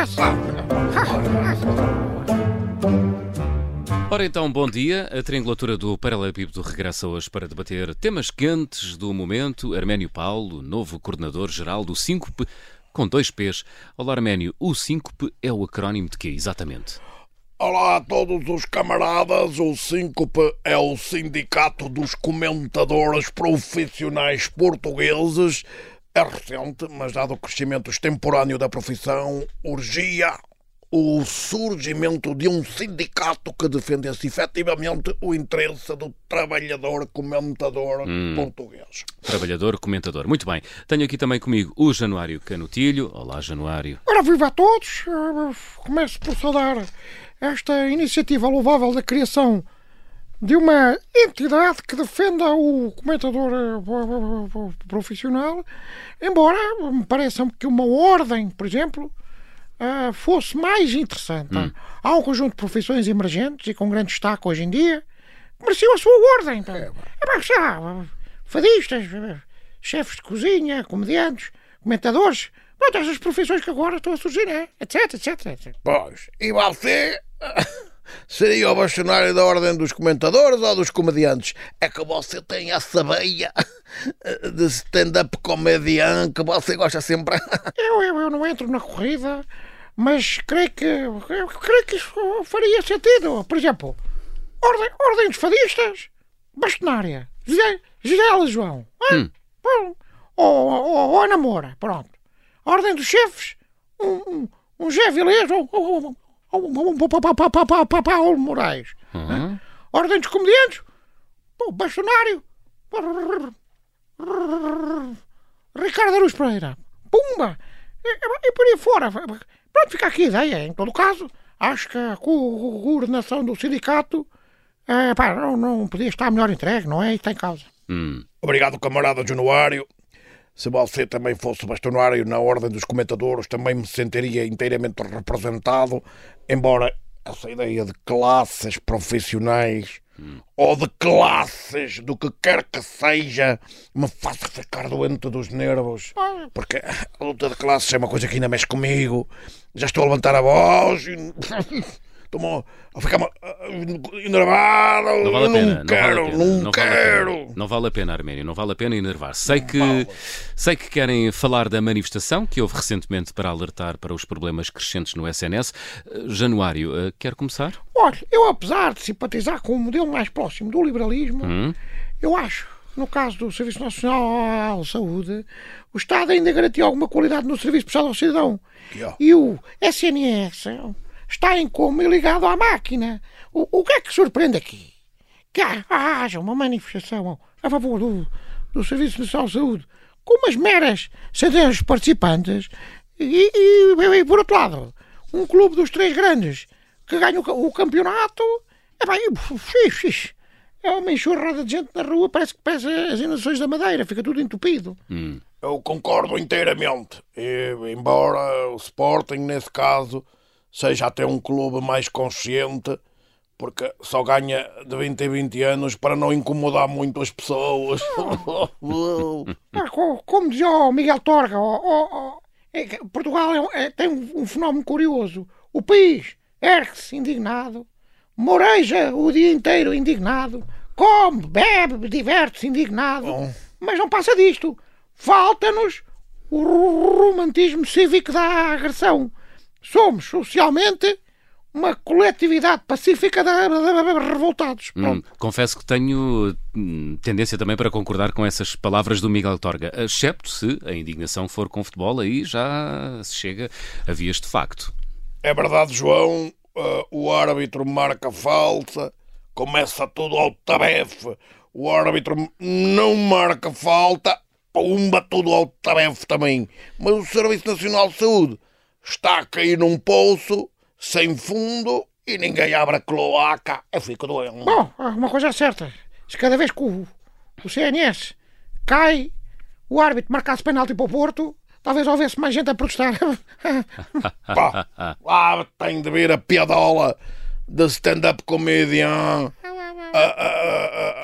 essa? Ora então, bom dia. A triangulatura do Paralelepípedo regressa hoje para debater temas quentes do momento. Arménio Paulo, novo coordenador-geral do Síncope, com dois P's. Olá, Arménio. O Síncope é o acrónimo de quê, exatamente? Olá a todos os camaradas. O Síncope é o Sindicato dos Comentadores Profissionais Portugueses. É recente, mas dado o crescimento extemporâneo da profissão, urgia o surgimento de um sindicato que defendesse efetivamente o interesse do trabalhador comentador português. Trabalhador, comentador. Muito bem. Tenho aqui também comigo o Januário Canutilho. Olá, Januário. Ora, viva a todos! Começo por saudar esta iniciativa louvável da criação de uma entidade que defenda o comentador eh, profissional, embora me pareça que uma ordem, por exemplo, eh, fosse mais interessante. Há um conjunto de profissões emergentes e com grande destaque hoje em dia que mereciam a sua ordem. pá. É para que há fadistas, chefes de cozinha, comediantes, comentadores, pronto, essas profissões que agora estão a surgir, né? etc, etc, etc. Pois, e você seria o bastonário da Ordem dos Comentadores ou dos Comediantes? É que você tem essa veia de stand-up comedian que você gosta sempre. Eu, eu, eu não entro na corrida, mas creio que, eu creio que isso faria sentido. Por exemplo, ordem, ordem dos fadistas, bastonária, José, José João? Bom, ou, ou, ou a namora, pronto. Ordem dos chefes, um, um, um Vilés ou, ou, um Paulo Moraes. hã? Ordem dos comediantes, o bastonário, Ricardo Aruz Pereira. Pumba! E, e- e por aí fora. Pronto, fica aqui a ideia. Em todo caso, acho que a co- coordenação do sindicato eh, pá, não, não podia estar melhor entregue, não é? Isso tem causa. Hum. Obrigado, camarada Januário. Se você também fosse bastonário na Ordem dos Comentadores, também me sentiria inteiramente representado, embora essa ideia de classes profissionais ou de classes do que quer que seja me faça ficar doente dos nervos. Porque a luta de classes é uma coisa que ainda mexe comigo. Já estou a levantar a voz e. Estou a ficar enervado. Não vale a pena. Não quero, vale a pena, não, vale a quero. pena. Não vale a pena, Arménio. Não vale a pena enervar. Sei que, sei que querem falar da manifestação que houve recentemente para alertar para os problemas crescentes no SNS. Eh, Januário, eh, quer começar? Olha, eu apesar de simpatizar com o modelo mais próximo do liberalismo, Hum? eu acho no caso do Serviço Nacional de Saúde, o Estado ainda garantiu alguma qualidade no serviço prestado ao cidadão. E o SNS está em como e ligado à máquina. O, o que é que surpreende aqui? Que ha- haja uma manifestação a favor do, do Serviço Nacional de Saúde com umas meras centenas de participantes e, e, e, por outro lado, um clube dos três grandes que ganha o, o campeonato é bem, fixe. É uma enxurrada de gente na rua, parece que pesa as inundações da Madeira, fica tudo entupido. Eu concordo inteiramente. E, embora o Sporting, nesse caso, seja até um clube mais consciente, porque só ganha de 20 em 20 anos para não incomodar muito as pessoas. Ah, co- Como dizia o Miguel Torga, é Portugal é é- tem um, um fenómeno curioso. O país ergue-se indignado, moreja o dia inteiro indignado, come, bebe, diverte-se indignado, mas não passa disto. Falta-nos o ro- romantismo cívico da agressão. Somos socialmente uma coletividade pacífica de, revoltados. Hum, confesso que tenho hum, tendência também para concordar com essas palavras do Miguel Torga, excepto se a indignação for com futebol, aí já se chega a vias de facto. é verdade, João. eh, o árbitro marca falta, começa tudo ao tabefe. O árbitro não marca falta, pumba, tudo ao tabefe também. Mas o Serviço Nacional de Saúde está a cair num poço sem fundo e ninguém abre a cloaca. Eu fico doente. Bom, uma coisa é certa. Se cada vez que o, o CNS cai, o árbitro marcasse penalti para o Porto, talvez houvesse mais gente a protestar. Pá, lá tem de ver a piadola de stand-up comedian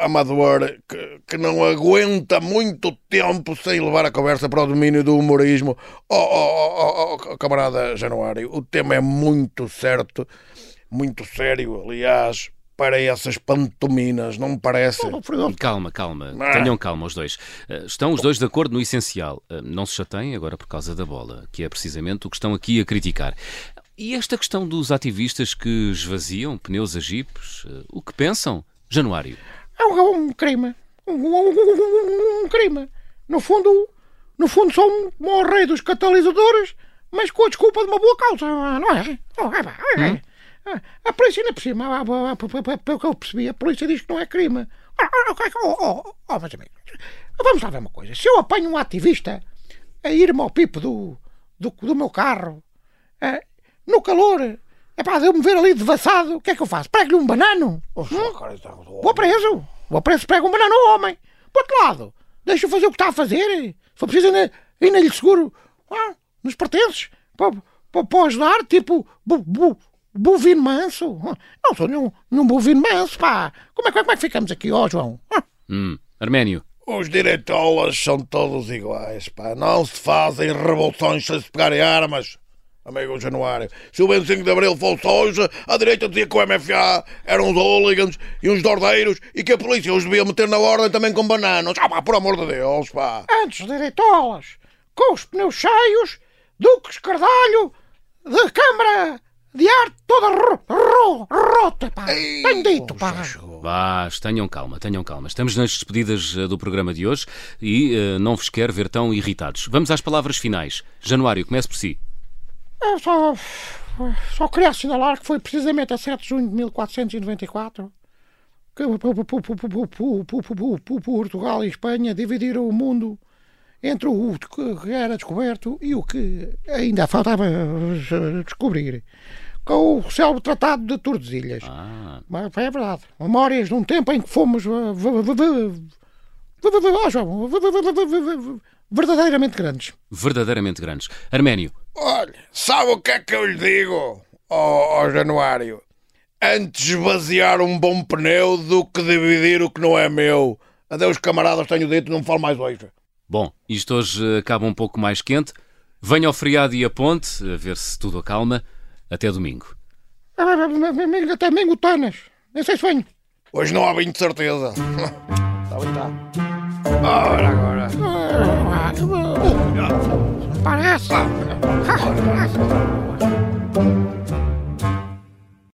amador que, que não aguenta muito tempo sem levar a conversa para o domínio do humorismo. Oh, oh, oh, oh, oh, camarada Januário, o tema é muito certo, muito sério, aliás, para essas pantominas, não me parece? Oh, Calma, calma. Ah. Tenham calma os dois. Eh, Estão os dois de acordo no essencial. Eh, Não se chateiem agora por causa da bola, que é precisamente o que estão aqui a criticar. E esta questão dos ativistas que esvaziam pneus a jipes, eh, o que pensam? Januário. É um, é um crime. Um, um- um- crime. No fundo, no fundo são um, rei dos catalisadores, mas com a desculpa de uma boa causa, não é? Oh, é, é, é. A polícia ainda por cima, pelo que eu percebi, a polícia diz que não é crime. Ah, ah, Oh, oh, oh, meus amigos, vamos lá ver uma coisa. Se eu apanho um ativista a ir-me ao pipo do, do, do meu carro, eh, no calor, é pá, de eu me ver ali devassado, o que é que eu faço? Prego-lhe um banano? Oh, Hum? Vou preso. Vou preso, pego um banana ao homem. Por outro lado, deixa-o fazer o que está a fazer. Se for preciso, ainda, ainda lhe seguro ah, nos pertences para, para, para ajudar, tipo bu, bu, bovino manso. Ah, Não sou nenhum, nenhum bovino manso, pá. Como é, que- como é que ficamos aqui, ó João? Ah, Hum. Arménio. Os direitolas são todos iguais, pá. Não se fazem revoluções sem se pegarem armas. Amigo Januário, se o 25 de Abril fosse hoje, a direita dizia que o MFA eram uns hooligans e uns dordeiros e que a polícia os devia meter na ordem também com bananas. Ah, pá, por amor de Deus, pá. Antes direitolas, com os pneus cheios, Duques Cardalho, da Câmara de Arte toda ro, ro, rota, pá. Tenho dito, pá. Vá, tenham calma, tenham calma. Estamos nas despedidas eh, do programa de hoje e eh, não vos quero ver tão irritados. Vamos às palavras finais. Januário, comece por si. Eu só, só queria assinalar que foi precisamente a 7 de junho de 1494 que Portugal e Espanha dividiram o mundo entre o que era descoberto e o que ainda faltava eh, descobrir. Com o célebre Tratado de Tordesilhas. Ah, Mas é verdade. Memórias de um tempo em que fomos eh, oh, verdadeiramente grandes. verdadeiramente grandes. Arménio. Olha, sabe o que é que eu lhe digo, ó ó Januário? Antes esvaziar um bom pneu do que dividir o que não é meu. Adeus, camaradas, tenho dito, não me falo mais hoje. Bom, isto hoje eh, acaba um pouco mais quente. Venha ao feriado e a ponte, a ver se tudo acalma. Até domingo. Até mingotanas. Nem sei se venho. Hoje não há vinho de certeza. Está bem, está. Ora, agora. Parece.